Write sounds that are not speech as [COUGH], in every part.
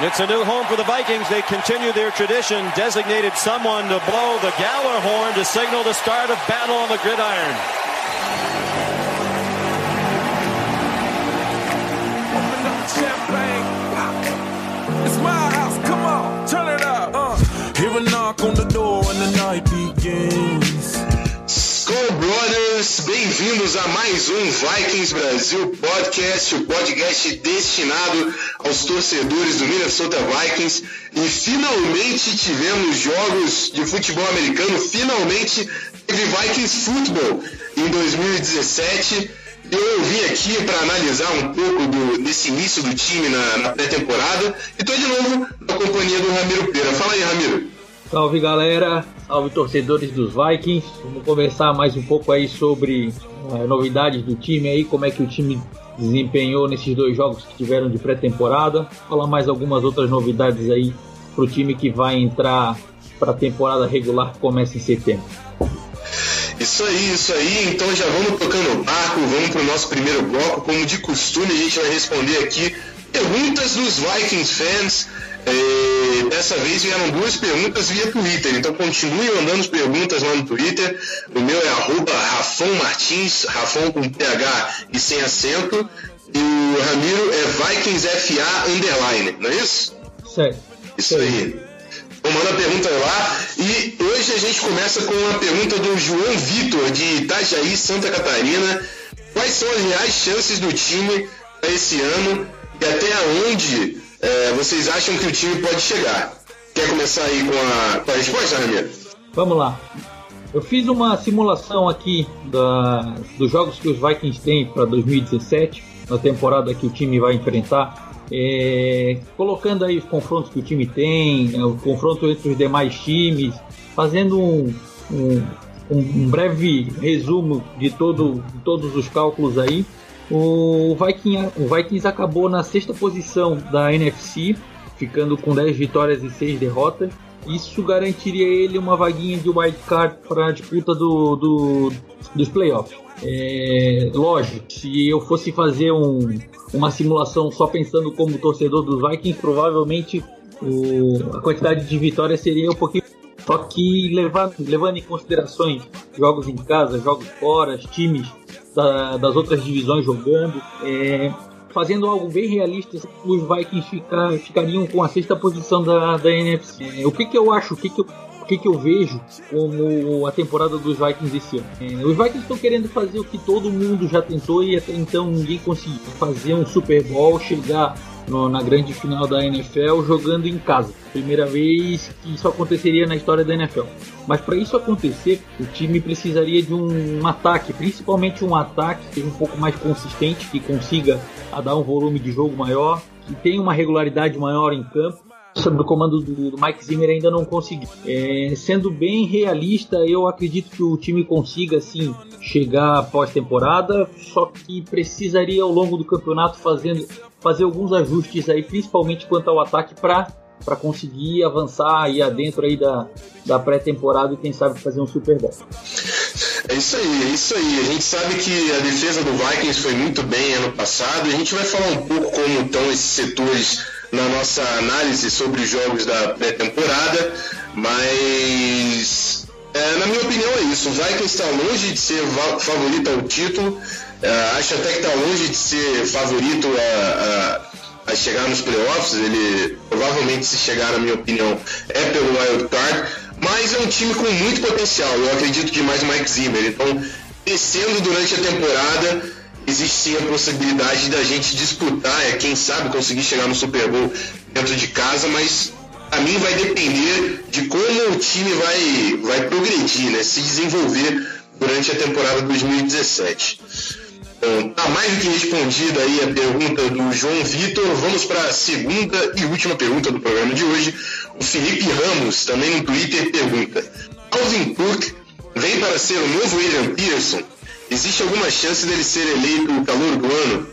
It's a new home for the Vikings. They continue their tradition, designated someone to blow the Galler horn to signal the start of battle on the gridiron. Uh. Knock on the door and the night begins. Skull Brothers, bem-vindos a mais um Vikings Brasil Podcast, o podcast destinado aos torcedores do Minnesota Vikings. E finalmente tivemos jogos de futebol americano, finalmente teve Vikings Football em 2017. Eu vim aqui para analisar um pouco do, desse início do time na, na pré-temporada e estou de novo na companhia do Ramiro Pereira. Fala aí, Ramiro. Salve galera, salve torcedores dos Vikings. Vamos conversar mais um pouco aí sobre uh, novidades do time aí, como é que o time desempenhou nesses dois jogos que tiveram de pré-temporada. Falar mais algumas outras novidades aí para o time que vai entrar para a temporada regular que começa em setembro. Isso aí, isso aí. Então já vamos tocando o barco, vamos para o nosso primeiro bloco. Como de costume, a gente vai responder aqui perguntas dos Vikings fans. É, dessa vez vieram duas perguntas via Twitter, então continue mandando as perguntas lá no Twitter. O meu é arroba Rafão Martins, Rafão com PH e sem acento. E o Ramiro é VikingsFA underline, não é isso? Certo. Isso aí. Então manda a pergunta lá. E hoje a gente começa com uma pergunta do João Vitor, de Itajaí, Santa Catarina. Quais são as reais chances do time para esse ano e até onde é, vocês acham que o time pode chegar? Quer começar aí com a, com a resposta, Ramiro? Vamos lá. Eu fiz uma simulação aqui da, dos jogos que os Vikings têm para 2017, na temporada que o time vai enfrentar. É, colocando aí os confrontos que o time tem, é, o confronto entre os demais times, fazendo um, um, um breve resumo de, todo, de todos os cálculos aí. O, Viking, o Vikings acabou na sexta posição da NFC, ficando com 10 vitórias e 6 derrotas. Isso garantiria ele uma vaguinha de wildcard para a disputa do, do, dos playoffs. É, lógico, se eu fosse fazer um, uma simulação só pensando como torcedor dos Vikings, provavelmente o, a quantidade de vitórias seria um pouquinho. Só que levando, levando em considerações jogos em casa, jogos fora, times da, das outras divisões jogando, é, fazendo algo bem realista, os Vikings ficar, ficariam com a sexta posição da, da NFC. O que, que eu acho, o que, que eu que, que eu vejo como a temporada dos Vikings esse ano. É, os Vikings estão querendo fazer o que todo mundo já tentou e até então ninguém conseguiu. Fazer um Super Bowl, chegar no, na grande final da NFL jogando em casa. Primeira vez que isso aconteceria na história da NFL. Mas para isso acontecer, o time precisaria de um, um ataque, principalmente um ataque que seja um pouco mais consistente, que consiga dar um volume de jogo maior, que tenha uma regularidade maior em campo sob o comando do, do Mike Zimmer ainda não conseguiu. É, sendo bem realista, eu acredito que o time consiga assim chegar pós-temporada, só que precisaria ao longo do campeonato fazendo, fazer alguns ajustes aí, principalmente quanto ao ataque para para conseguir avançar e adentro aí da, da pré-temporada e quem sabe fazer um Super Bowl. É isso aí, é isso aí. A gente sabe que a defesa do Vikings foi muito bem ano passado. A gente vai falar um pouco como estão esses setores na nossa análise sobre os jogos da pré-temporada, mas é, na minha opinião é isso. O Vikings está longe de ser favorito ao título, é, acho até que está longe de ser favorito a, a, a, chegar nos playoffs. Ele provavelmente, se chegar, na minha opinião, é pelo wild card, mas é um time com muito potencial. Eu acredito que mais o Mike Zimmer. Então, descendo durante a temporada existe sim a possibilidade da gente disputar, é, quem sabe conseguir chegar no Super Bowl dentro de casa, mas a mim vai depender de como o time vai, vai progredir, né, se desenvolver durante a temporada 2017. Então, tá mais do que respondida aí a pergunta do João Vitor. Vamos para a segunda e última pergunta do programa de hoje. O Felipe Ramos, também no Twitter, pergunta: Alvin Cook vem para ser o novo William Pearson? Existe alguma chance dele ser eleito calor do ano?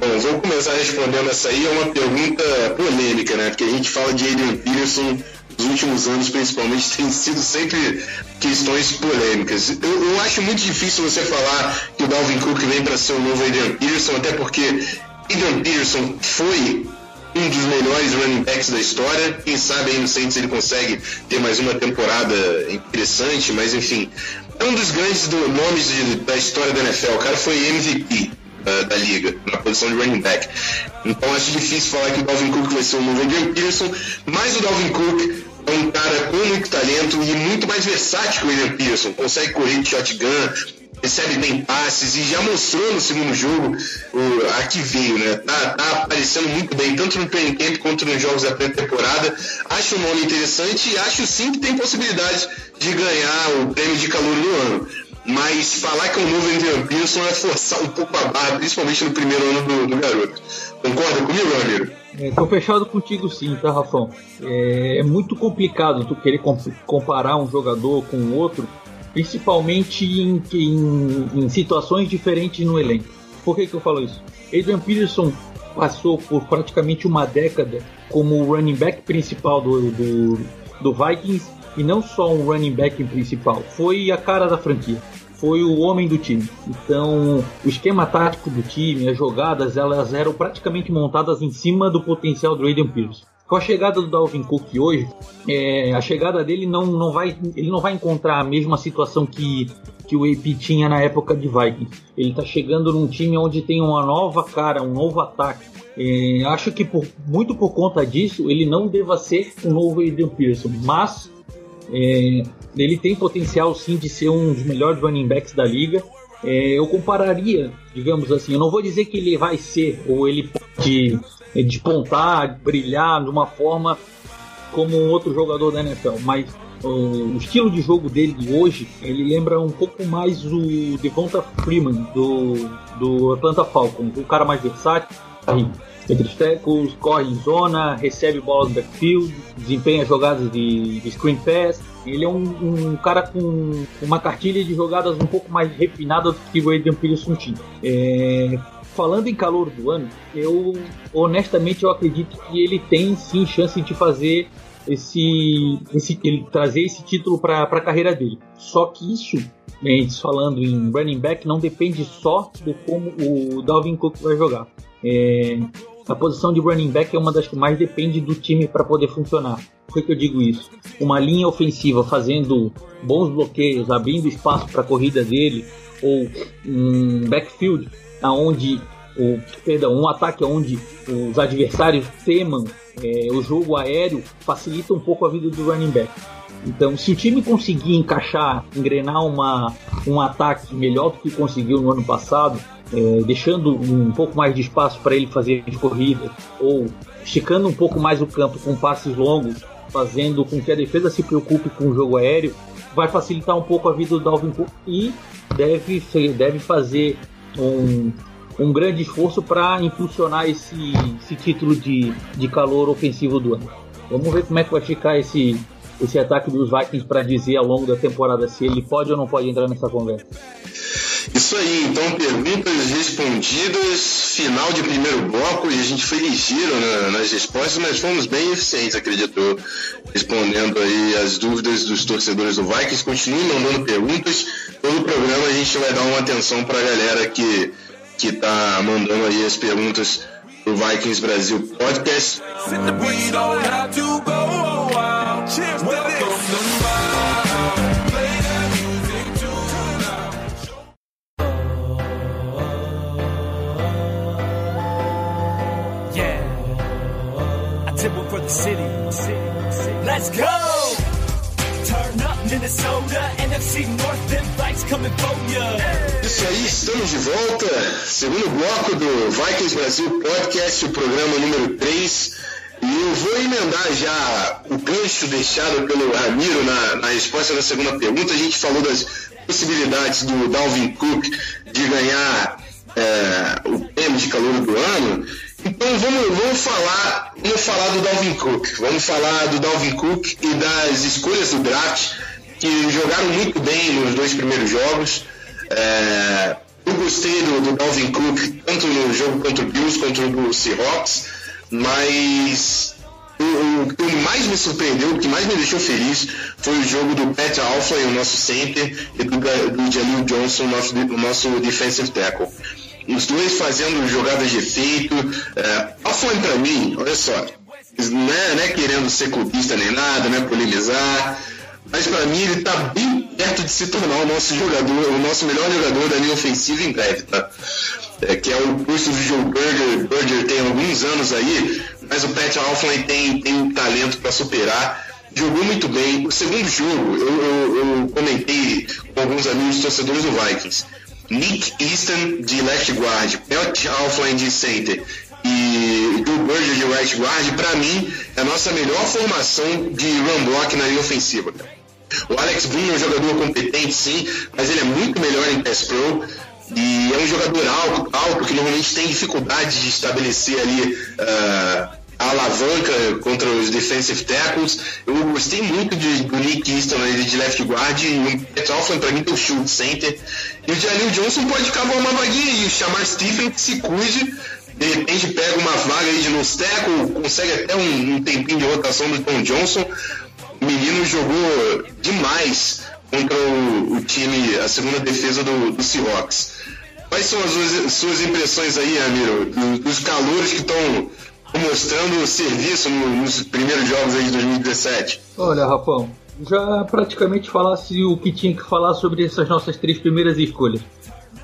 Bom, vou começar respondendo essa aí. É uma pergunta polêmica, né? Porque a gente fala de Adrian Peterson nos últimos anos, principalmente, tem sido sempre questões polêmicas. Eu, eu acho muito difícil você falar que o Dalvin Cook vem para ser o novo Adrian Peterson, até porque Adrian Peterson foi um dos melhores running backs da história. Quem sabe aí no Saints ele consegue ter mais uma temporada interessante, mas enfim, é um dos grandes do, nomes de, da história da NFL. O cara foi MVP uh, da liga, na posição de running back. Então acho difícil falar que o Dalvin Cook vai ser o novo Adrian Peterson, mas o Dalvin Cook é um cara com muito talento e muito mais versátil que o William Pearson. Consegue correr de shotgun, recebe bem passes e já mostrou no segundo jogo o, a que veio, né? Tá, tá, aparecendo muito bem, tanto no training camp quanto nos jogos da pré-temporada. Acho um nome interessante e acho sim que tem possibilidade de ganhar o prêmio de calor do ano. Mas falar que é um novo Adrian Pearson é forçar um pouco a barra, principalmente no primeiro ano do, do garoto. Concorda comigo, Ramiro? Estou é, fechado contigo sim, tá, Rafão? É, é muito complicado tu querer comparar um jogador com o outro, principalmente em, em, em, situações diferentes no elenco. Por que, que eu falo isso? Adrian Peterson passou por praticamente uma década como o running back principal do, do, do Vikings e não só um running back principal, foi a cara da franquia. Foi o homem do time. Então, o esquema tático do time, as jogadas, elas eram praticamente montadas em cima do potencial do Aiden Pierce. Com a chegada do Dalvin Cook hoje, é, a chegada dele não, não vai, ele não vai encontrar a mesma situação que, que o AP tinha na época de Vikings. Ele está chegando num time onde tem uma nova cara, um novo ataque. É, acho que por, muito por conta disso, ele não deva ser um novo Aiden Pearson, mas é, ele tem potencial sim de ser um dos melhores running backs da liga. É, eu compararia, digamos assim, eu não vou dizer que ele vai ser ou ele pode despontar, brilhar de uma forma como um outro jogador da NFL, mas o, estilo de jogo dele de hoje, ele lembra um pouco mais o Devonta Freeman do, do Atlanta Falcons, o cara mais versátil, entre os tackles, corre em zona, recebe bolas no backfield, desempenha jogadas de, de screen pass. Ele é um, um, cara com uma cartilha de jogadas um pouco mais refinada do que o Adrian Peterson tinha. É, falando em calor do ano, eu honestamente eu acredito que ele tem sim chance de fazer esse, esse ele trazer esse título para a carreira dele. Só que isso, né, falando em running back, não depende só de como o Dalvin Cook vai jogar. É, a posição de running back é uma das que mais depende do time para poder funcionar. Por que eu digo isso? Uma linha ofensiva fazendo bons bloqueios, abrindo espaço para a corrida dele, ou um backfield aonde o perdão, um ataque onde os adversários temam é, o jogo aéreo facilita um pouco a vida do running back. Então, se o time conseguir encaixar, engrenar uma, um ataque melhor do que conseguiu no ano passado, é, deixando um pouco mais de espaço para ele fazer as corridas, ou esticando um pouco mais o campo com passes longos, fazendo com que a defesa se preocupe com o jogo aéreo, vai facilitar um pouco a vida do Dalvin Cook e deve, deve fazer um, um grande esforço para impulsionar esse, esse título de, de calor ofensivo do ano. Vamos ver como é que vai ficar esse, esse ataque dos Vikings para dizer ao longo da temporada se ele pode ou não pode entrar nessa conversa. Isso aí, então perguntas respondidas, final de primeiro bloco, e a gente foi ligeiro né, nas respostas, mas fomos bem eficientes, acredito, respondendo aí as dúvidas dos torcedores do Vikings. Continuem mandando perguntas, todo o programa a gente vai dar uma atenção para a galera que, que tá mandando aí as perguntas do Vikings Brasil Podcast. City. Let's go! Turn up Minnesota, NFC North, them fights coming for ya. Isso aí, estamos de volta. Segundo bloco do Vikings Brasil Podcast, o programa número 3. E eu vou emendar já o gancho deixado pelo Ramiro na, na resposta da segunda pergunta. A gente falou das possibilidades do Dalvin Cook de ganhar é, o prêmio de calor do ano. Então vamos, vamos falar, vamos falar do Dalvin Cook. Vamos falar do Dalvin Cook e das escolhas do draft que jogaram muito bem nos dois primeiros jogos. É, eu gostei do, do, Dalvin Cook tanto no jogo contra o Bills quanto no Seahawks, mas o, o, que mais me surpreendeu, o que mais me deixou feliz foi o jogo do Pat Alpha, o nosso center, e do, do Jalil Johnson, nosso, nosso defensive tackle. Os dois fazendo jogadas de efeito. É, Offline para mim, olha só, não é, não é querendo ser clubista nem nada, não é polemizar, mas para mim ele está bem perto de se tornar o nosso jogador, o nosso melhor jogador da linha ofensiva em breve, tá? É, que é o curso de Joe Berger. Berger tem alguns anos aí, mas o Pat Alflin tem, tem um talento para superar. Jogou muito bem. O segundo jogo, eu, eu, eu comentei com alguns amigos torcedores do Vikings. Nick Easton de left guard, Pat Alflin de center e Joe Berger de right guard, para mim, é a nossa melhor formação de run block na linha ofensiva. O Alex Boone é um jogador competente, sim, mas ele é muito melhor em pass pro. E é um jogador alto, alto que normalmente tem dificuldade de estabelecer ali uh, a alavanca contra os defensive tackles. Eu gostei muito de, do Nick Easton ali de left guard e o Pat Alflin para mim o shoot center. E o Jalil Johnson pode cavar uma vaguinha e chamar Stephen que se cuide. De repente pega uma vaga aí de nose tackle, consegue até um, um tempinho de rotação do Tom Johnson. O menino jogou demais contra o, o time, a segunda defesa do, do Seahawks. Quais são as suas, suas impressões aí, Amiro, dos calores que estão mostrando serviço nos primeiros jogos aí de 2017? Olha, Rafão, já praticamente falasse o que tinha que falar sobre essas nossas três primeiras escolhas.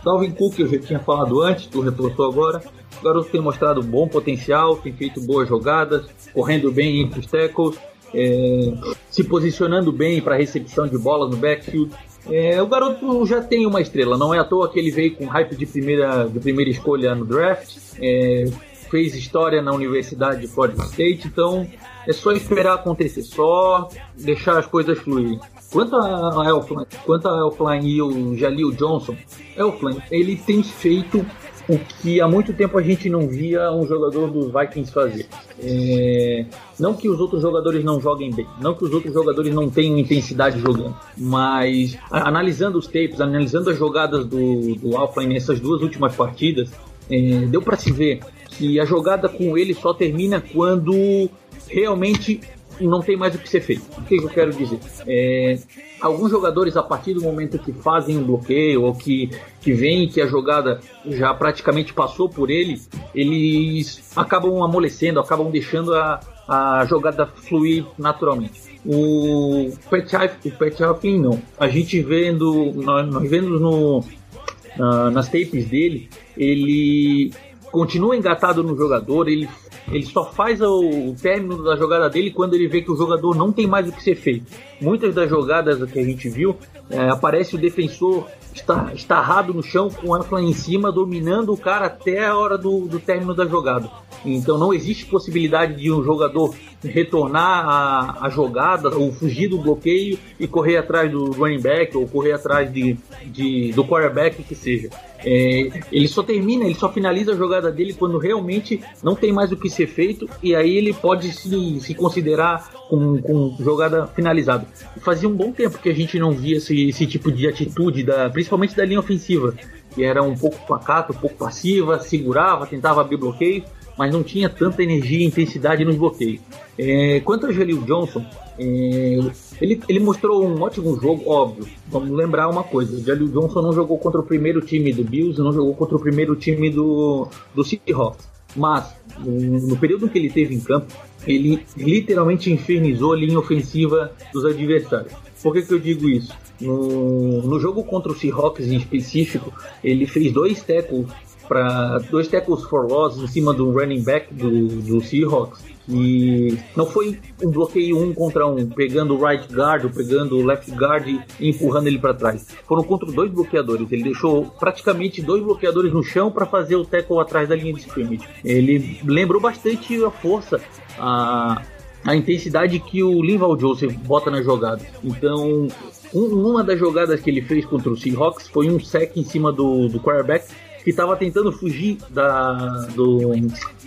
Dalvin Cook eu já tinha falado antes, tu reforçou agora. O garoto tem mostrado bom potencial, tem feito boas jogadas, correndo bem entre os tackles, é, se posicionando bem para recepção de bola no backfield. É, o garoto já tem uma estrela, não é à toa que ele veio com hype de primeira, de primeira escolha no draft, é, fez história na Universidade de Florida State, então é só esperar acontecer, só deixar as coisas fluírem. Quanto a Elfline, quanto a Elfline e o Jalil Johnson, Elfline, ele tem feito o que há muito tempo a gente não via um jogador dos Vikings fazer. É... Não que os outros jogadores não joguem bem, não que os outros jogadores não tenham intensidade jogando, mas analisando os tapes, analisando as jogadas do, do Alfline nessas duas últimas partidas, é... deu para se ver que a jogada com ele só termina quando realmente não tem mais o que ser feito. O que eu quero dizer? É, alguns jogadores, a partir do momento que fazem um bloqueio ou que, que veem que a jogada já praticamente passou por ele, eles acabam amolecendo, acabam deixando a, a jogada fluir naturalmente. O Pet Halfling não. A gente vendo, nós, nós no, uh, nas tapes dele, ele continua engatado no jogador, ele ele só faz o, término da jogada dele quando ele vê que o jogador não tem mais o que ser feito. Muitas das jogadas que a gente viu, é, aparece o defensor está, estarrado no chão com a ampla em cima, dominando o cara até a hora do, do término da jogada. Então não existe possibilidade de um jogador retornar a, a jogada ou fugir do bloqueio e correr atrás do running back ou correr atrás de, de do quarterback que seja. É, ele só termina, ele só finaliza a jogada dele quando realmente não tem mais o que ser feito e aí ele pode se, se considerar com, com jogada finalizada. Fazia um bom tempo que a gente não via esse, esse tipo de atitude, da, principalmente da linha ofensiva, que era um pouco pacata, um pouco passiva, segurava, tentava abrir bloqueio, mas não tinha tanta energia e intensidade nos bloqueios. É, quanto ao Jalil Johnson, é, ele, ele mostrou um ótimo jogo, óbvio. Vamos lembrar uma coisa: o Jalil Johnson não jogou contra o primeiro time do Bills, não jogou contra o primeiro time do, do Seahawks. Mas, no período que ele teve em campo, ele literalmente infernizou a linha ofensiva dos adversários. Por que, que eu digo isso? No, no jogo contra o Seahawks em específico, ele fez dois tackles para dois tackles for loss em cima do running back do, do Seahawks e não foi um bloqueio um contra um, pegando o right guard ou pegando o left guard e empurrando ele para trás. Foram contra dois bloqueadores. Ele deixou praticamente dois bloqueadores no chão para fazer o tackle atrás da linha de scrimmage. Ele lembrou bastante a força, a, a intensidade que o Linval Joseph bota na jogada. Então, um, uma das jogadas que ele fez contra o Seahawks foi um sec em cima do, do quarterback que estava tentando fugir da, do,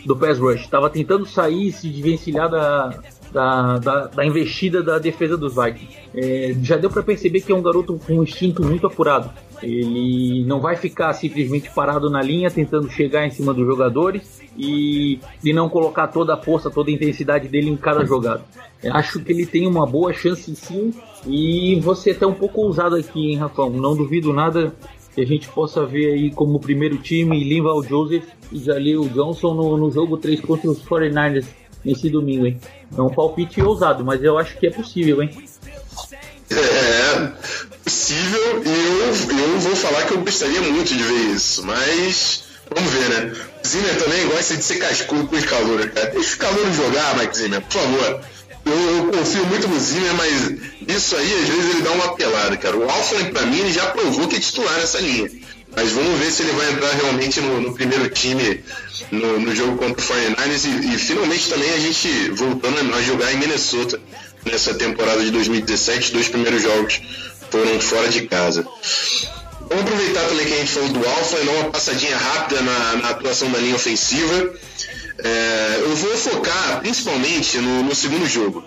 do pass rush, estava tentando sair e se desvencilhar da, da, da, da, investida da defesa dos Vikings. É, já deu para perceber que é um garoto com um instinto muito apurado. Ele não vai ficar simplesmente parado na linha tentando chegar em cima dos jogadores e, e não colocar toda a força, toda a intensidade dele em cada jogada. Acho que ele tem uma boa chance sim. E você é até um pouco ousado aqui, hein, Rafão? Não duvido nada que a gente possa ver aí como primeiro time Linval Joseph e Jaleel Johnson no, no jogo 3 contra os 49ers nesse domingo, hein? É um palpite ousado, mas eu acho que é possível, hein? É, possível, e eu, eu vou falar que eu gostaria muito de ver isso, mas vamos ver, né? Zimmer também gosta de ser cascudo com os calouros, cara. Deixa os calouros jogar, Mike Zimmer, por favor. Eu, eu, confio muito no Zimmer, mas isso aí, às vezes, ele dá uma pelada, cara. O Alfred, pra mim, já provou que é titular nessa linha. Mas vamos ver se ele vai entrar realmente no, no primeiro time no, no, jogo contra o 49ers e, e, finalmente também a gente voltando a jogar em Minnesota nessa temporada de 2017, dois primeiros jogos foram fora de casa. Vamos aproveitar também que a gente falou do Alfa e dar uma passadinha rápida na, na atuação da linha ofensiva. É, eu vou focar principalmente no, no segundo jogo.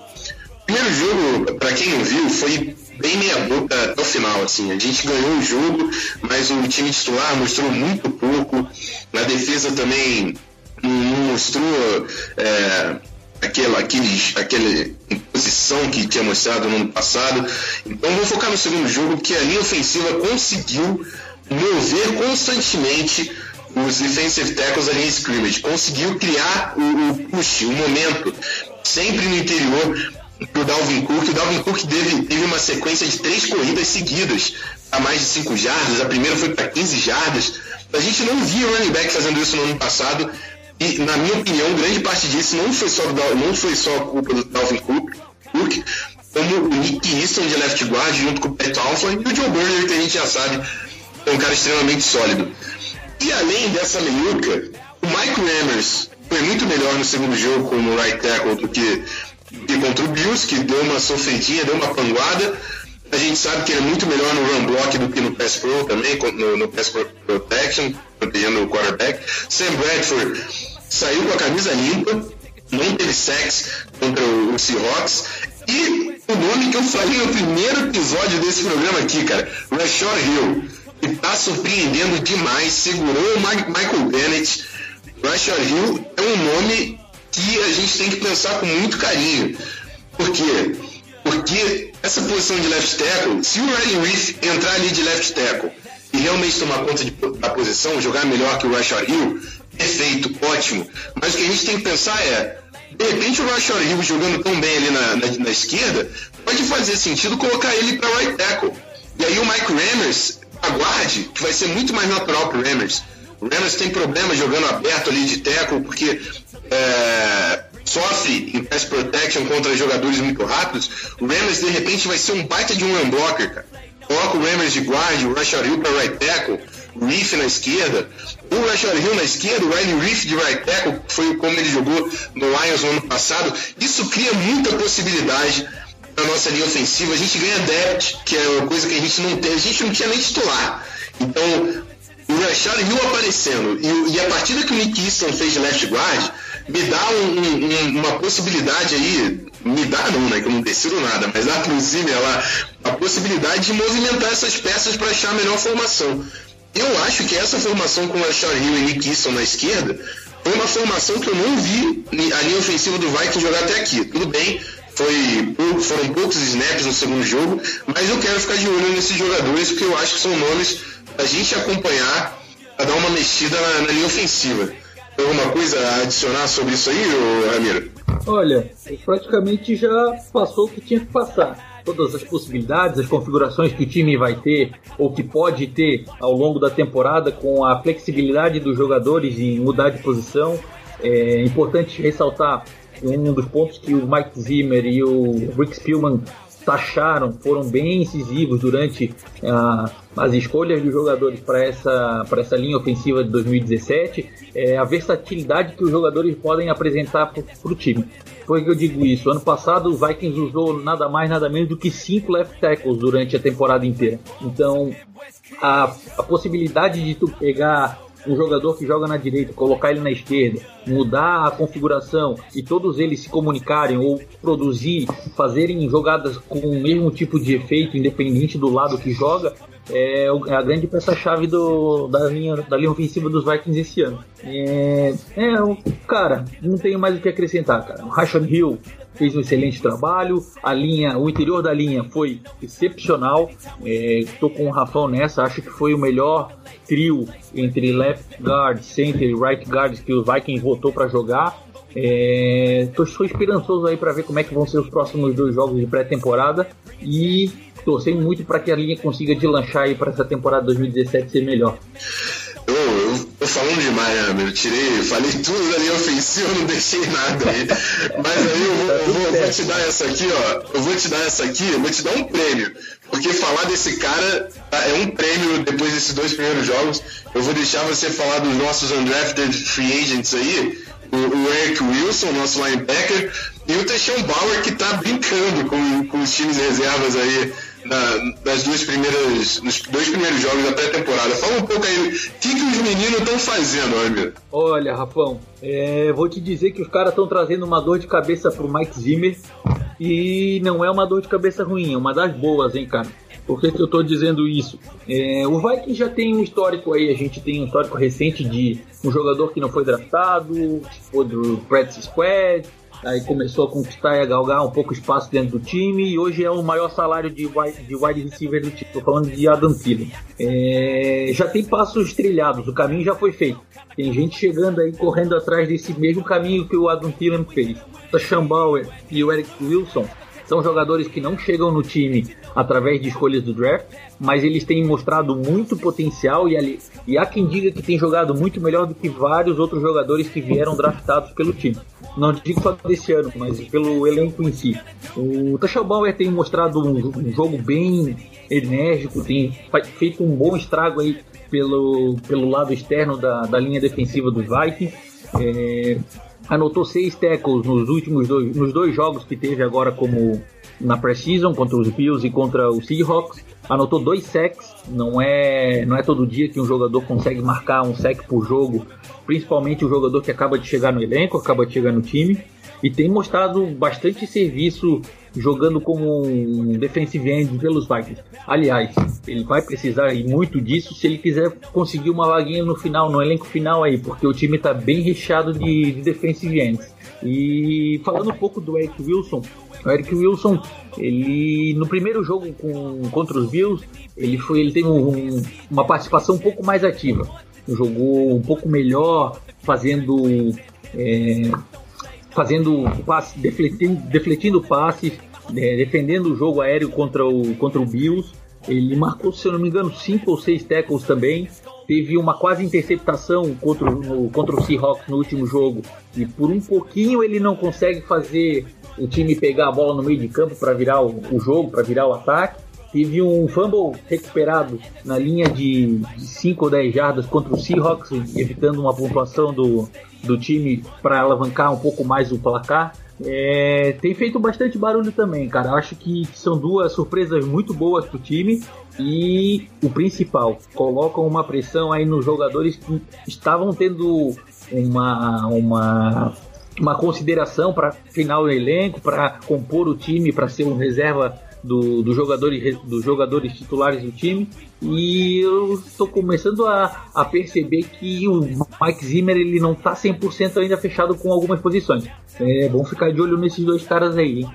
Primeiro jogo, para quem não viu, foi bem meia boca até o final. Assim. A gente ganhou o jogo, mas o time titular mostrou muito pouco. Na defesa também não mostrou é, aquela, aquele, aquele posição que tinha mostrado no ano passado. Então vou focar no segundo jogo, que a linha ofensiva conseguiu mover constantemente os defensive tackles da linha scrimmage, conseguiu criar o, o push, o momento, sempre no interior pro Dalvin Cook. O Dalvin Cook teve, teve uma sequência de três corridas seguidas a mais de 5 jardas, a primeira foi para 15 jardas. A gente não via running back fazendo isso no ano passado, e, na minha opinião, grande parte disso não foi só, não foi só culpa do Dalvin Cook, Cook como o Nick Easton de left guard junto com o Pat Alpha e o Joe Burner, que a gente já sabe, é um cara extremamente sólido. E além dessa meiuca, o Mike Rammers foi muito melhor no segundo jogo como right tackle do que, que contra o Bills, que deu uma sofridinha, deu uma panguada. A gente sabe que ele é muito melhor no run block do que no pass pro também, no, no pass protection, protegendo o quarterback. Sam Bradford saiu com a camisa limpa, não teve sex contra o, Seahawks. E o nome que eu falei no primeiro episódio desse programa aqui, cara, Rashad Hill, que tá surpreendendo demais, segurou o Michael Bennett. Rashad Hill é um nome que a gente tem que pensar com muito carinho. Por quê? Porque essa posição de left tackle, se o Riley Reef entrar ali de left tackle e realmente tomar conta de, da posição, jogar melhor que o Rashad Hill, perfeito, ótimo. Mas o que a gente tem que pensar é, de repente o Rashad Hill jogando tão bem ali na, na, na esquerda, pode fazer sentido colocar ele para right tackle. E aí o Mike Rammers aguarde, que vai ser muito mais natural para o Rammers. O Rammers tem problema jogando aberto ali de tackle, porque é, sofre em pass protection contra jogadores muito rápidos. O Rammers de repente vai ser um baita de um run cara. Coloca o Rammers de guard, o Rashad Hill para right tackle, o Reef na esquerda, o Rashad Hill na esquerda, o Riley Reef de right tackle, foi como ele jogou no Lions no ano passado. Isso cria muita possibilidade na nossa linha ofensiva. A gente ganha depth, que é uma coisa que a gente não tem, a gente não tinha nem titular. Então, o Rashad Hill aparecendo e, e, a partida que o Nick Easton fez de left guard me dá um, um, uma possibilidade aí, me dá não, né, que eu não decido nada, mas dá pro Zimmer a possibilidade de movimentar essas peças para achar a melhor formação. Eu acho que essa formação com o Rashad Hill e Nick Easton na esquerda foi uma formação que eu não vi a linha ofensiva do Vikings jogar até aqui. Tudo bem, foi, foram poucos snaps no segundo jogo, mas eu quero ficar de olho nesses jogadores porque eu acho que são nomes a gente acompanhar para dar uma mexida na, na linha ofensiva. Tem alguma coisa a adicionar sobre isso aí, Ramiro? Olha, praticamente já passou o que tinha que passar. Todas as possibilidades, as configurações que o time vai ter ou que pode ter ao longo da temporada, com a flexibilidade dos jogadores em mudar de posição. É importante ressaltar um dos pontos que o Mike Zimmer e o Rick Spielman taxaram, foram bem incisivos durante uh, as escolhas dos jogadores para essa, essa linha ofensiva de 2017, é a versatilidade que os jogadores podem apresentar para o time. Por que eu digo isso? Ano passado o Vikings usou nada mais, nada menos do que cinco left tackles durante a temporada inteira. Então, a, a possibilidade de tu pegar um jogador que joga na direita, colocar ele na esquerda, mudar a configuração e todos eles se comunicarem ou produzir, fazerem jogadas com o mesmo tipo de efeito, independente do lado que joga, é, é a grande peça-chave da linha, da linha ofensiva dos Vikings esse ano. É, é, cara, não tenho mais o que acrescentar, cara. O Hill fez um excelente trabalho. A linha, o interior da linha foi excepcional. Estou é, com o Rafão nessa, acho que foi o melhor trio entre left guard, center e right guard que o Vikings votou para jogar. Estou é, esperançoso aí para ver como é que vão ser os próximos dois jogos de pré-temporada e torcendo muito para que a linha consiga deslanchar aí para essa temporada 2017 ser melhor. Eu, eu tô falando demais, né, Eu tirei, falei tudo da linha ofensiva, [LAUGHS] não deixei nada aí. Mas aí eu vou, eu vou, vou te dar essa aqui, ó. Eu vou te dar essa aqui, eu vou te dar um prêmio. Porque falar desse cara tá, é um prêmio depois desses dois primeiros jogos. Eu vou deixar você falar dos nossos undrafted free agents aí. O, o Eric Wilson, nosso linebacker, e o Teixão Bauer, que tá brincando com, com os times reservas aí na, nas duas primeiras, nos dois primeiros jogos da pré-temporada. Fala um pouco aí, o que, que os meninos estão fazendo, amigo? Olha, Rafão, é, vou te dizer que os caras estão trazendo uma dor de cabeça pro Mike Zimmer e não é uma dor de cabeça ruim, é uma das boas, hein, cara. Por que, que eu estou dizendo isso? É, o Vikings já tem um histórico aí, a gente tem um histórico recente de um jogador que não foi draftado, foi do practice squad, aí começou a conquistar e a galgar um pouco espaço dentro do time e hoje é o maior salário de wide, de wide receiver do time. Estou falando de Adam Thielen. É, já tem passos trilhados, o caminho já foi feito. Tem gente chegando aí correndo atrás desse mesmo caminho que o Adam Thielen fez. O Bauer e o Eric Wilson são jogadores que não chegam no time através de escolhas do draft, mas eles têm mostrado muito potencial e, ali, e há quem diga que tem jogado muito melhor do que vários outros jogadores que vieram draftados pelo time. Não digo só desse ano, mas pelo elenco em si. O Tashal Bauer tem mostrado um, um jogo bem enérgico, tem feito um bom estrago aí pelo, pelo lado externo da, da linha defensiva dos Vikings. É, anotou seis tackles nos últimos dois, nos dois jogos que teve agora como na preseason contra os Bills e contra os Seahawks. Anotou dois sacks. Não é não é todo dia que um jogador consegue marcar um sack por jogo, principalmente o jogador que acaba de chegar no elenco, acaba de chegar no time e tem mostrado bastante serviço jogando como um defensive end pelos Vikings. Aliás, ele vai precisar muito disso se ele quiser conseguir uma vaguinha no final, no elenco final aí, porque o time está bem recheado de, de defensive ends. E falando um pouco do Eric Wilson, o Eric Wilson, ele no primeiro jogo com, contra os Bills, ele foi, ele teve um, uma participação um pouco mais ativa, jogou um pouco melhor, fazendo é, fazendo passe, defletindo, defletindo passes, é, defendendo o jogo aéreo contra o, contra o Bills. Ele marcou, se eu não me engano, cinco ou seis tackles também. Teve uma quase interceptação contra, no, contra o Seahawks no último jogo. E por um pouquinho ele não consegue fazer o time pegar a bola no meio de campo para virar o, o jogo, para virar o ataque. Teve um fumble recuperado na linha de 5 ou 10 jardas contra o Seahawks, evitando uma pontuação do, do time para alavancar um pouco mais o placar. É, tem feito bastante barulho também, cara. Acho que são duas surpresas muito boas pro time e o principal, colocam uma pressão aí nos jogadores que estavam tendo uma uma uma consideração para final do elenco, para compor o time, para ser um reserva do, do jogadores, dos jogadores titulares do time. E eu estou começando a, a perceber que o Mike Zimmer ele não está 100% ainda fechado com algumas posições. É bom ficar de olho nesses dois caras aí.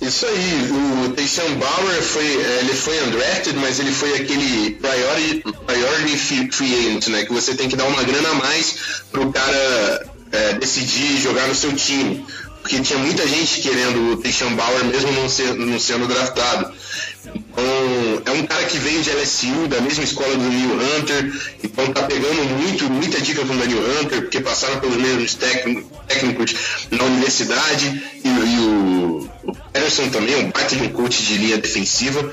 Isso aí, o Taysom Bauer foi, é, ele foi undrafted, mas ele foi aquele priority, priority free agent, né? Que você tem que dar uma grana a mais pro cara é, decidir jogar no seu time porque tinha muita gente querendo o Christian Bauer mesmo não, ser, não sendo draftado. Então, é um cara que vem de LSU, da mesma escola do Daniel Hunter, então tá pegando muito, muita dica com o Daniel Hunter, porque passaram pelos mesmos técnicos na universidade, e, e o, o Patterson também, um baita de um coach de linha defensiva.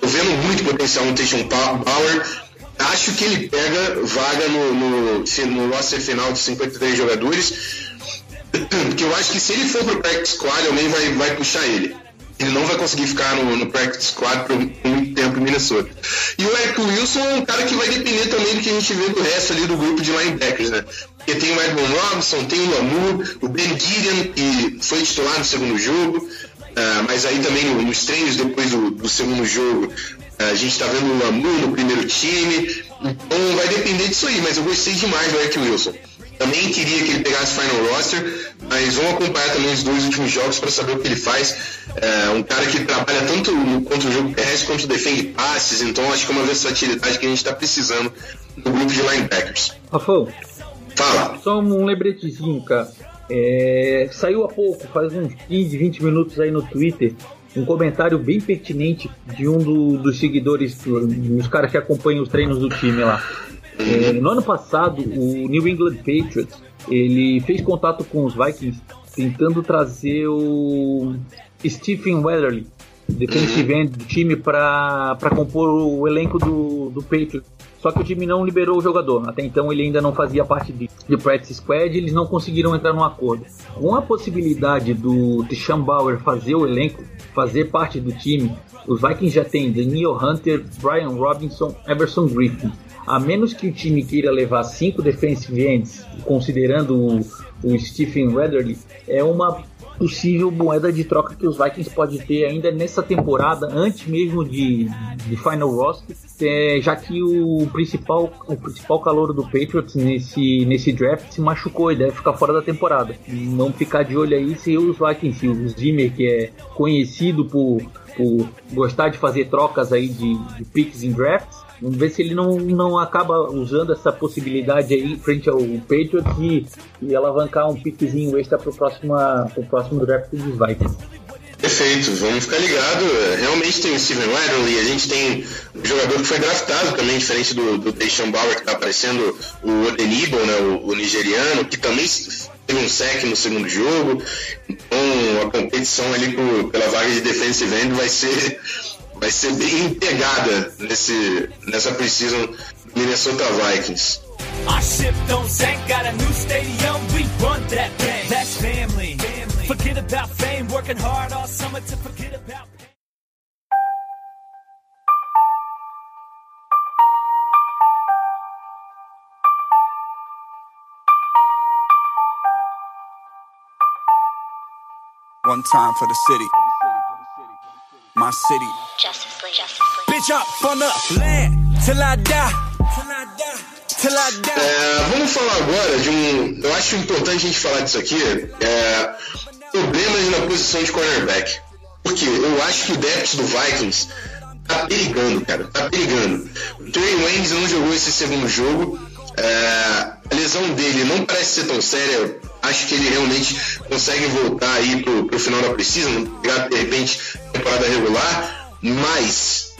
Tô vendo muito potencial no Christian Bauer, acho que ele pega vaga no, no, no roster final de 53 jogadores, [CLEARS THROAT] porque eu acho que se ele for pro practice squad, alguém vai, vai puxar ele. Ele não vai conseguir ficar no, no practice squad por muito tempo em Minnesota. E o Eric Wilson é um cara que vai depender também do que a gente vê do resto ali do grupo de linebackers, né? Porque tem o Edmond Robinson, tem o Lamu, o Ben Gideon, que foi titular no segundo jogo, uh, mas aí também no, nos treinos depois do, do segundo jogo, a gente está vendo o Lamu no primeiro time. Então vai depender disso aí, mas eu gostei demais do Eric Wilson. Também queria que ele pegasse final roster, mas vamos acompanhar também os dois últimos jogos para saber o que ele faz. É um cara que trabalha tanto contra o jogo terrestre quanto defende passes, então acho que é uma versatilidade que a gente está precisando no grupo de linebackers. Rafão, Fala. só um lembretezinho, cara. É, saiu há pouco, faz uns 15, 20 minutos aí no Twitter, um comentário bem pertinente de um do- dos seguidores, do- dos caras que acompanham os treinos do time lá. É, no ano passado, o New England Patriots ele fez contato com os Vikings tentando trazer o Stephen Weatherly, defensive end do time, para compor o elenco do, do Patriots. Só que o time não liberou o jogador. Até então ele ainda não fazia parte de, de practice squad eles não conseguiram entrar num acordo. Com a possibilidade do Tishan Bauer fazer o elenco, fazer parte do time, os Vikings já têm Daniel Hunter, Brian Robinson, Everson Griffin. A menos que o time queira levar cinco defensive ends, considerando o, o Stephen Weatherly, é uma possível moeda de troca que os Vikings podem ter ainda nessa temporada, antes mesmo de, de final roster, é, já que o principal o principal calor do Patriots nesse, nesse draft se machucou e deve ficar fora da temporada. Vamos ficar de olho aí se os Vikings, se o Zimmer, que é conhecido por, por gostar de fazer trocas aí de, de picks em drafts, Vamos ver se ele não, não acaba usando essa possibilidade aí frente ao Patriots e, e alavancar um piquezinho extra pro, próxima, pro próximo draft dos Vikings. Perfeito, vamos ficar ligado. Realmente tem o Steven Weatherly, a gente tem um jogador que foi draftado também, diferente do, do Bauer, que está aparecendo, o Odenibo, né, o, o nigeriano, que também teve um sec no segundo jogo. Então a competição ali por, pela vaga de defensive end vai ser, vai ser bem pegada nesse, nessa preseason do Minnesota Vikings. Our ship don't sink, got a new stadium, we run that thing. That's family. Forget about fame, working hard all summer to forget about pain. One time for the city. My city. Justice League. Bitch up on the land till I die. Till I. É, vamos falar agora de um. Eu acho importante a gente falar disso aqui. É, problemas na posição de cornerback. Porque eu acho que o depth do Vikings tá perigando, cara. Tá perigando. O Trey Waynes não jogou esse segundo jogo. É, a lesão dele não parece ser tão séria. Acho que ele realmente consegue voltar aí pro, pro final da pegar de repente temporada regular. Mas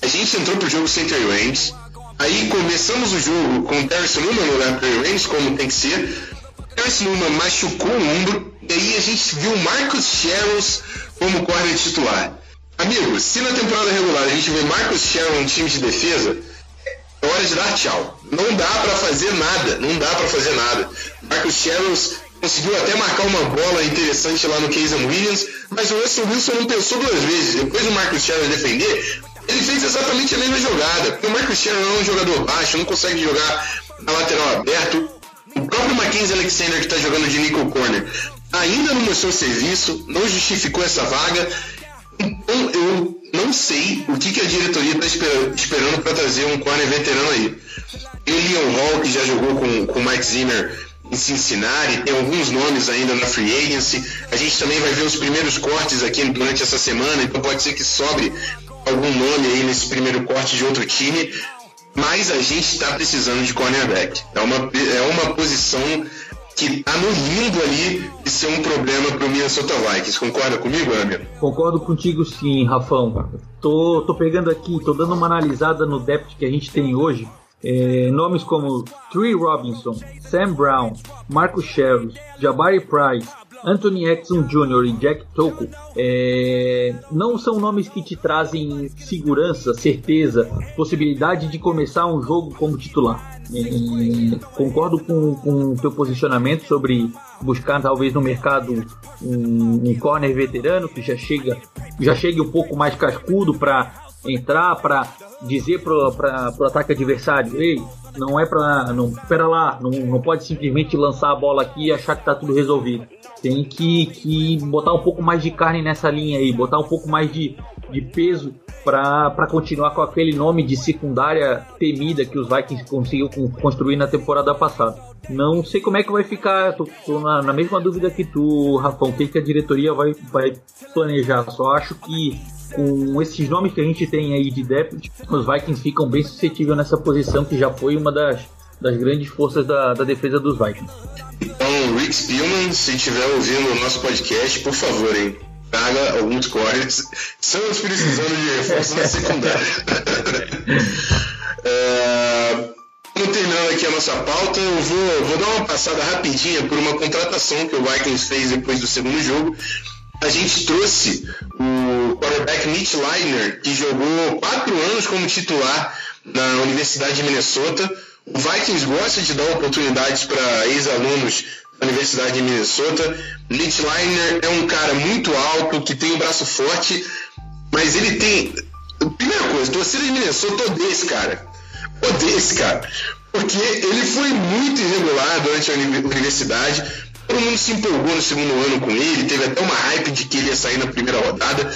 a gente entrou pro jogo sem Trey Waynes. Aí começamos o jogo com o Terrence Newman no lugar do Waynes, como tem que ser. Terrence Newman machucou o ombro. E aí a gente viu o Marcus Sherrills como corner titular. Amigo, se na temporada regular a gente vê Marcus Sherrill no time de defesa, é hora de dar tchau. Não dá pra fazer nada, não dá pra fazer nada. Marcus Sherrills conseguiu até marcar uma bola interessante lá no Casey Williams, mas o Russell Wilson não pensou duas vezes. Depois do Marcus Sherrill defender, ele fez exatamente a mesma jogada. Porque o Marcus Sherrill é um jogador baixo, não consegue jogar na lateral aberto. O próprio Mackenzie Alexander que está jogando de nickel corner ainda não mostrou serviço, não justificou essa vaga. Então eu não sei o que, que a diretoria está esperando para trazer um corner veterano aí. Tem o Leon Hall, que já jogou com, o Mike Zimmer Cincinnati, tem alguns nomes ainda na Free Agency. A gente também vai ver os primeiros cortes aqui durante essa semana, então pode ser que sobre algum nome aí nesse primeiro corte de outro time. Mas a gente está precisando de cornerback. É uma, é uma posição que tá no limbo ali de ser um problema para o Minnesota Vikings. Concorda comigo, amigo? Concordo contigo sim, Rafão. Tô, tô pegando aqui, tô dando uma analisada no depth que a gente tem hoje. É, nomes como Trey Robinson, Sam Brown, Marcus Sherrill, Jabari Price, Anthony Exum Jr. e Jack Toko é, não são nomes que te trazem segurança, certeza, possibilidade de começar um jogo como titular. É, concordo com, com o teu posicionamento sobre buscar talvez no mercado um, um corner veterano que já chega já chegue um pouco mais cascudo para entrar para dizer para o ataque adversário, ei, não é para não, espera lá, não, não pode simplesmente lançar a bola aqui e achar que tá tudo resolvido. Tem que, que botar um pouco mais de carne nessa linha aí, botar um pouco mais de, de peso para continuar com aquele nome de secundária temida que os Vikings conseguiu construir na temporada passada. Não sei como é que vai ficar, tô, tô na, na, mesma dúvida que tu, Rafão, o que, que a diretoria vai, vai planejar. Só acho que com esses nomes que a gente tem aí de depth, os Vikings ficam bem suscetíveis nessa posição que já foi uma das, das grandes forças da, da defesa dos Vikings. Então, Rick Spielman, se estiver ouvindo o nosso podcast, por favor, hein? Traga alguns cortes. Estamos precisando de reforço na secundária. [LAUGHS] é, terminando aqui a nossa pauta, eu vou, vou dar uma passada rapidinha por uma contratação que o Vikings fez depois do segundo jogo. A gente trouxe o quarterback Mitch Leiner, que jogou quatro anos como titular na Universidade de Minnesota. O Vikings gosta de dar oportunidades para ex-alunos da Universidade de Minnesota. Mitch Leiner é um cara muito alto, que tem um braço forte, mas ele tem. Primeira coisa, torcida de Minnesota odeia esse cara. Odeia esse cara. Porque ele foi muito irregular durante a universidade. Todo mundo se empolgou no segundo ano com ele, teve até uma hype de que ele ia sair na primeira rodada.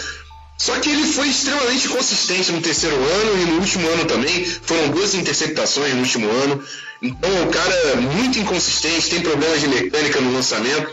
Só que ele foi extremamente consistente no terceiro ano e no último ano também. Foram duas interceptações no último ano. Então é um cara muito inconsistente, tem problemas de mecânica no lançamento.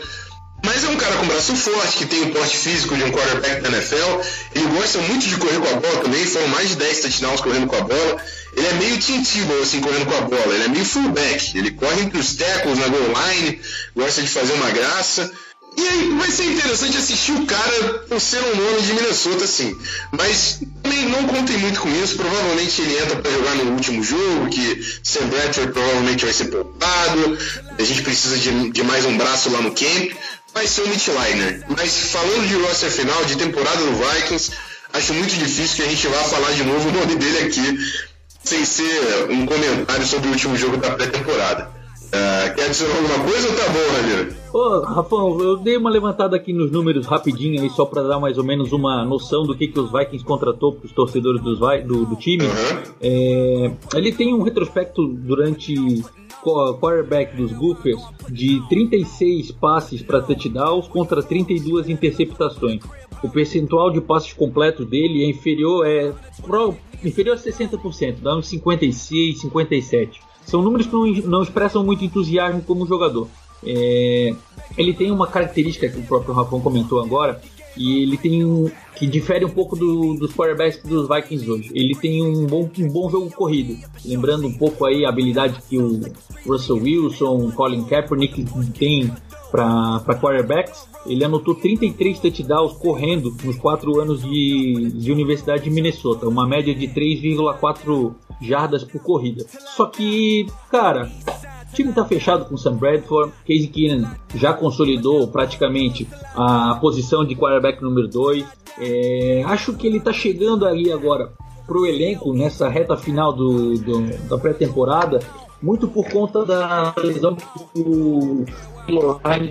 Mas é um cara com braço forte, que tem o porte físico de um quarterback da NFL. Ele gosta muito de correr com a bola também, foram mais de 10 touchdowns correndo com a bola. Ele é meio Tim assim, correndo com a bola. Ele é meio fullback. Ele corre entre os tackles na goal line, gosta de fazer uma graça. E aí vai ser interessante assistir o cara por ser um nome de Minnesota, assim. Mas também não contem muito com isso. Provavelmente ele entra para jogar no último jogo, que Sam Bradford provavelmente vai ser poupado. A gente precisa de, de mais um braço lá no camp. Vai ser o Mitch Liner. Mas falando de roster final, de temporada do Vikings, acho muito difícil que a gente vá falar de novo o nome dele aqui, sem ser um comentário sobre o último jogo da pré-temporada. Uh, quer adicionar alguma coisa ou tá bom, Ramiro? Ô, Rafão, eu dei uma levantada aqui nos números rapidinho aí, só para dar mais ou menos uma noção do que, que os Vikings contratou para os torcedores dos, do, do time. Uhum. É, ele tem um retrospecto durante quarterback dos Gophers de 36 passes para touchdowns contra 32 interceptações. O percentual de passes completos dele é inferior, é, inferior a 60%, dá uns 56, 57. São números que não, não expressam muito entusiasmo como jogador. É, ele tem uma característica que o próprio Rafão comentou agora, e ele tem um que difere um pouco do, dos quarterbacks dos Vikings hoje. Ele tem um bom, um bom jogo corrido, lembrando um pouco aí a habilidade que o Russell Wilson, Colin Kaepernick tem para quarterbacks. Ele anotou 33 touchdowns correndo nos 4 anos de, de Universidade de Minnesota, uma média de 3,4 jardas por corrida. Só que, cara, o time está fechado com Sam Bradford, Casey Keenan já consolidou praticamente a posição de quarterback número 2. É, acho que ele está chegando aí agora pro elenco nessa reta final do, do da pré-temporada, muito por conta da lesão que o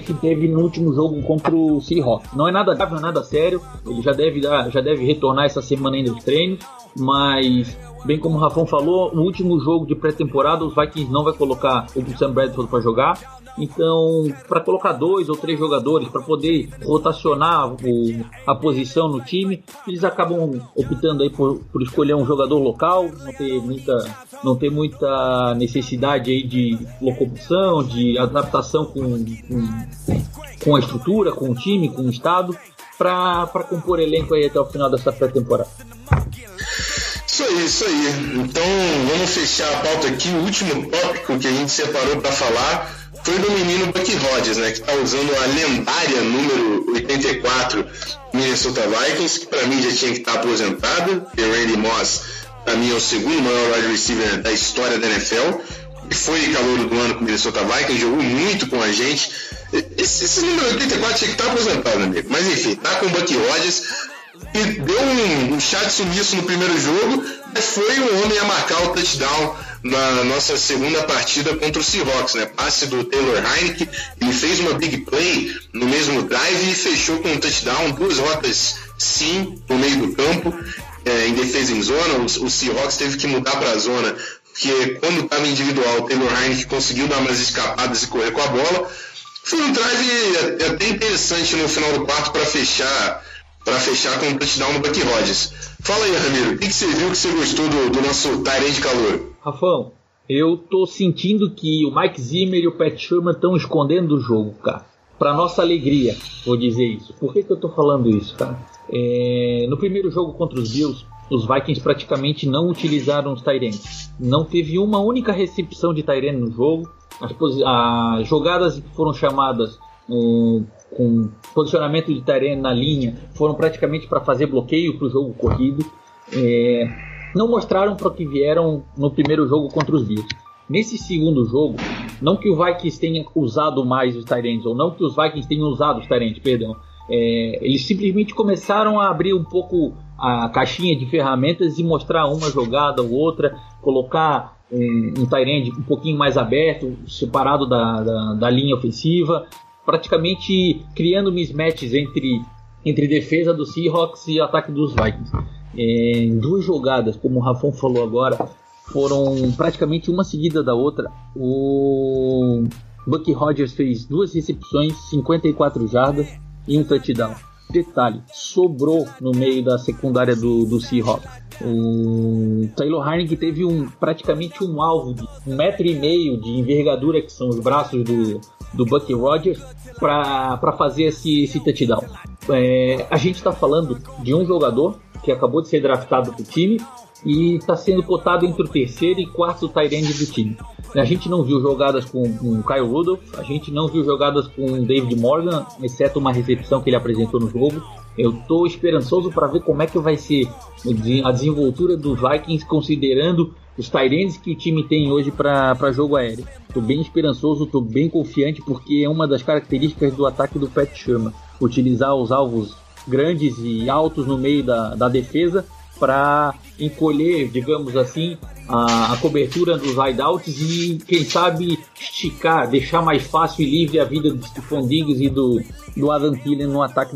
que teve no último jogo contra o Seahawks. Não é nada grave, não é nada sério. Ele já deve já deve retornar essa semana ainda dos treinos, mas bem como o Rafão falou, no último jogo de pré-temporada os Vikings não vai colocar o Sam Bradford para jogar. Então, para colocar dois ou três jogadores para poder rotacionar o, a posição no time, eles acabam optando aí por, por, escolher um jogador local, não ter muita, não ter muita necessidade aí de locomoção, de adaptação com, com, com a estrutura, com o time, com o estado, para compor elenco aí até o final dessa pré-temporada. Isso aí, isso aí. Então vamos fechar a pauta aqui. O último tópico que a gente separou para falar foi do menino Bucky Rodgers, né, que está usando a lendária número 84 Minnesota Vikings, que para mim já tinha que estar tá aposentado. E Randy Moss, para mim, é o segundo maior wide receiver da história da NFL. E foi calor do ano com o Minnesota Vikings, jogou muito com a gente. Esse, esse número 84 tinha que estar tá aposentado, amigo. Mas enfim, tá com o Bucky Rodgers. Deu um, um chat sumiço no primeiro jogo, mas foi o homem a marcar o touchdown na nossa segunda partida contra o Seahawks, né? Passe do Taylor Heineke, ele fez uma big play no mesmo drive e fechou com um touchdown, duas rotas sim no meio do campo, é, em defesa em zona. O, o Seahawks teve que mudar para a zona, porque quando estava individual, o Taylor Heineke conseguiu dar umas escapadas e correr com a bola. Foi um drive até interessante no final do quarto para fechar para fechar com um touchdown no Bucky Rogers. Fala aí, Ramiro, o que, que você viu que você gostou do, do nosso Tyrande de calor? Rafão, eu tô sentindo que o Mike Zimmer e o Pat Sherman estão escondendo o jogo, cara. Para nossa alegria, vou dizer isso. Por que, que eu tô falando isso, cara? É, no primeiro jogo contra os Bills, os Vikings praticamente não utilizaram os Tyrants. Não teve uma única recepção de Tyrant no jogo. As, as, jogadas que foram chamadas com posicionamento de Tyrant na linha foram praticamente para fazer bloqueio para o jogo corrido. É, não mostraram para o que vieram no primeiro jogo contra os Bills. Nesse segundo jogo, não que o Vikings tenha usado mais os Tyrants, ou não que os Vikings tenham usado os Tyrants, perdão. É, eles simplesmente começaram a abrir um pouco a caixinha de ferramentas e mostrar uma jogada ou outra, colocar um, um Tyrant um pouquinho mais aberto, separado da, da, da linha ofensiva, praticamente criando mismatches entre, entre defesa do Seahawks e ataque dos Vikings. É, em duas jogadas, como o Rafon falou agora, foram praticamente uma seguida da outra. O Bucky Rogers fez duas recepções, 54 jardas e um touchdown. Detalhe, sobrou no meio da secundária do, do Seahawks. O Taylor Heineken teve um, praticamente um alvo de um metro e meio de envergadura, que são os braços do, do Bucky Rogers, para fazer esse, esse touchdown. É, a gente está falando de um jogador que acabou de ser draftado para o time e está sendo cotado entre o terceiro e quarto tight do time. A gente não viu jogadas com, com Kyle Rudolph, a gente não viu jogadas com David Morgan, exceto uma recepção que ele apresentou no jogo. Eu estou esperançoso para ver como é que vai ser a desenvoltura dos Vikings considerando os Tyrants que o time tem hoje para jogo aéreo. Estou bem esperançoso, estou bem confiante porque é uma das características do ataque do Pat Sherman, utilizar os alvos grandes e altos no meio da, da defesa para encolher, digamos assim, a, a, cobertura dos hideouts e, quem sabe, esticar, deixar mais fácil e livre a vida do Stephon e do, do Adam Thielen no ataque.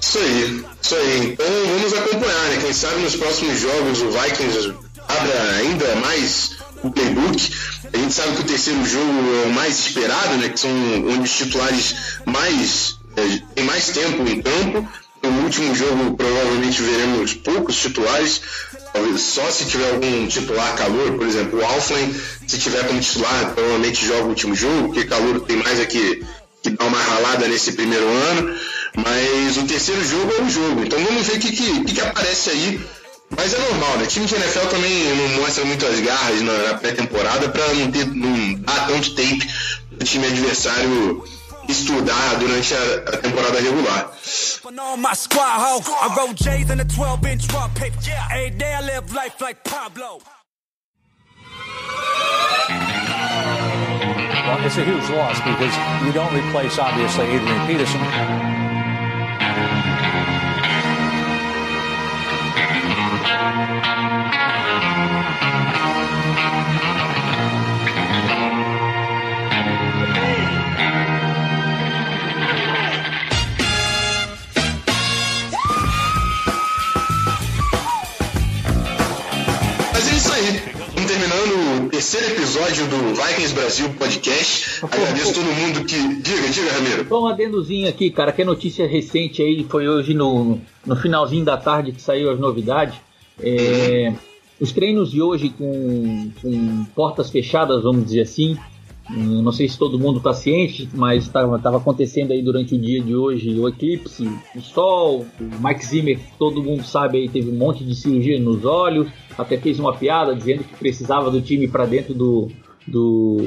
Isso aí, isso aí. Então vamos acompanhar, né? Quem sabe nos próximos jogos o Vikings abra ainda mais o playbook. A gente sabe que o terceiro jogo é o mais esperado, né? Que são onde os titulares mais é, têm mais tempo em campo. No último jogo, provavelmente veremos poucos titulares, só se tiver algum titular calor, por exemplo, o Alflen, se tiver como titular, provavelmente joga o último jogo, porque calor tem mais aqui que dar uma ralada nesse primeiro ano. Mas o terceiro jogo é o jogo. Então vamos ver o que, que, que, aparece aí. Mas é normal, né? O time de NFL também não mostra muitas garras na, pré-temporada para não, ter, não dar tanto tempo para o time adversário estudar durante a, temporada regular. It's a huge loss because you don't replace, obviously, Adrian Peterson. Terceiro episódio do Vikings Brasil Podcast. Agradeço todo mundo que. Diga, diga, Ramiro. Só um adendozinho aqui, cara, que é notícia recente aí, foi hoje no, no finalzinho da tarde que saiu as novidades. É. Os treinos de hoje com, com portas fechadas, vamos dizer assim, não sei se todo mundo está ciente, mas estava acontecendo aí durante o dia de hoje o eclipse, o sol, o Mike Zimmer, todo mundo sabe aí, teve um monte de cirurgia nos olhos, até fez uma piada dizendo que precisava do time para dentro do, do,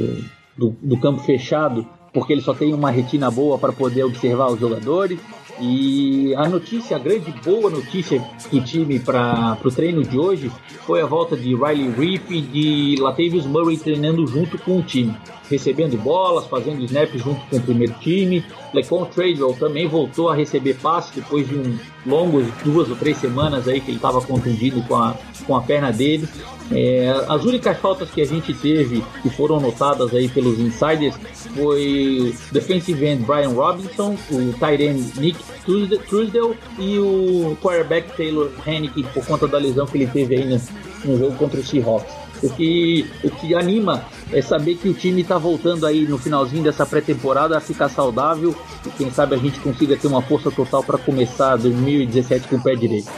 do, do campo fechado, porque ele só tem uma retina boa para poder observar os jogadores. E a notícia, a grande boa notícia do time para o treino de hoje foi a volta de Riley Reef e de Latavius Murray treinando junto com o time, recebendo bolas, fazendo snaps junto com o primeiro time. Lecon Tradewell também voltou a receber passe depois de um longos duas ou três semanas aí que ele estava contundido com a, com a perna dele. É, as únicas faltas que a gente teve que foram notadas aí pelos insiders foi defensive end Brian Robinson, o tight end Nick Truesdale e o quarterback Taylor Hennick por conta da lesão que ele teve aí no, no jogo contra o Seahawks. O que, o que anima é saber que o time está voltando aí no finalzinho dessa pré-temporada a ficar saudável e quem sabe a gente consiga ter uma força total para começar 2017 com o pé direito.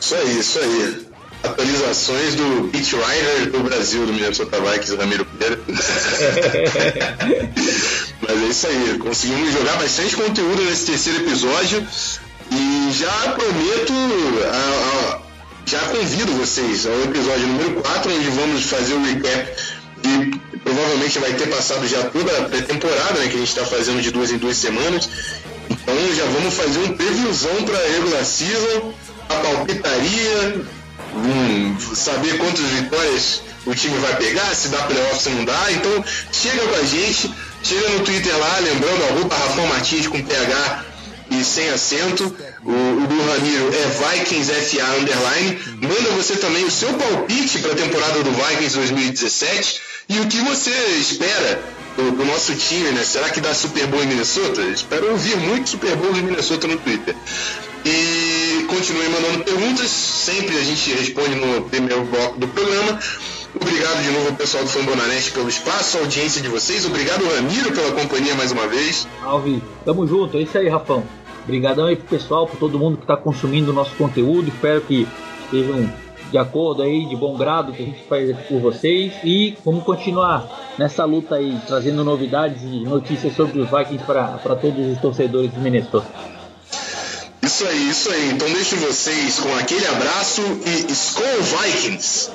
Isso aí, isso aí. Atualizações do Beat Rider do Brasil, do Minnesota Vikings, Ramiro Pereira. [LAUGHS] [LAUGHS] Mas é isso aí, conseguimos jogar bastante conteúdo nesse terceiro episódio e já prometo, a, a, já convido vocês ao episódio número 4, onde vamos fazer o recap e provavelmente vai ter passado já toda a pré-temporada, né, que a gente está fazendo de duas em duas semanas. Então já vamos fazer um previsão para a regular season, a palpitaria, hum, saber quantas vitórias o time vai pegar, se dá playoff, se não dá. Então chega com a gente, chega no Twitter lá, lembrando, arroba Rafão Martins com PH e sem acento. O, o do Ramiro é Vikings FA Underline. Manda você também o seu palpite para a temporada do Vikings 2017 e o que você espera do, do, nosso time, né? Será que dá Super Bowl em Minnesota? Espero ouvir muito Super Bowl em Minnesota no Twitter. E continue mandando perguntas, sempre a gente responde no primeiro bloco do programa. Obrigado de novo ao pessoal do Fambonanet pelo espaço, a audiência de vocês. Obrigado, Ramiro, pela companhia mais uma vez. Salve, tamo junto, é isso aí, Rafão. Obrigadão aí pro pessoal, por todo mundo que está consumindo o nosso conteúdo. Espero que estejam de acordo aí, de bom grado que a gente faz por vocês. E vamos continuar nessa luta aí, trazendo novidades e notícias sobre os Vikings para todos os torcedores de Minnesota. Isso aí, isso aí. Então deixo vocês com aquele abraço e Skull Vikings!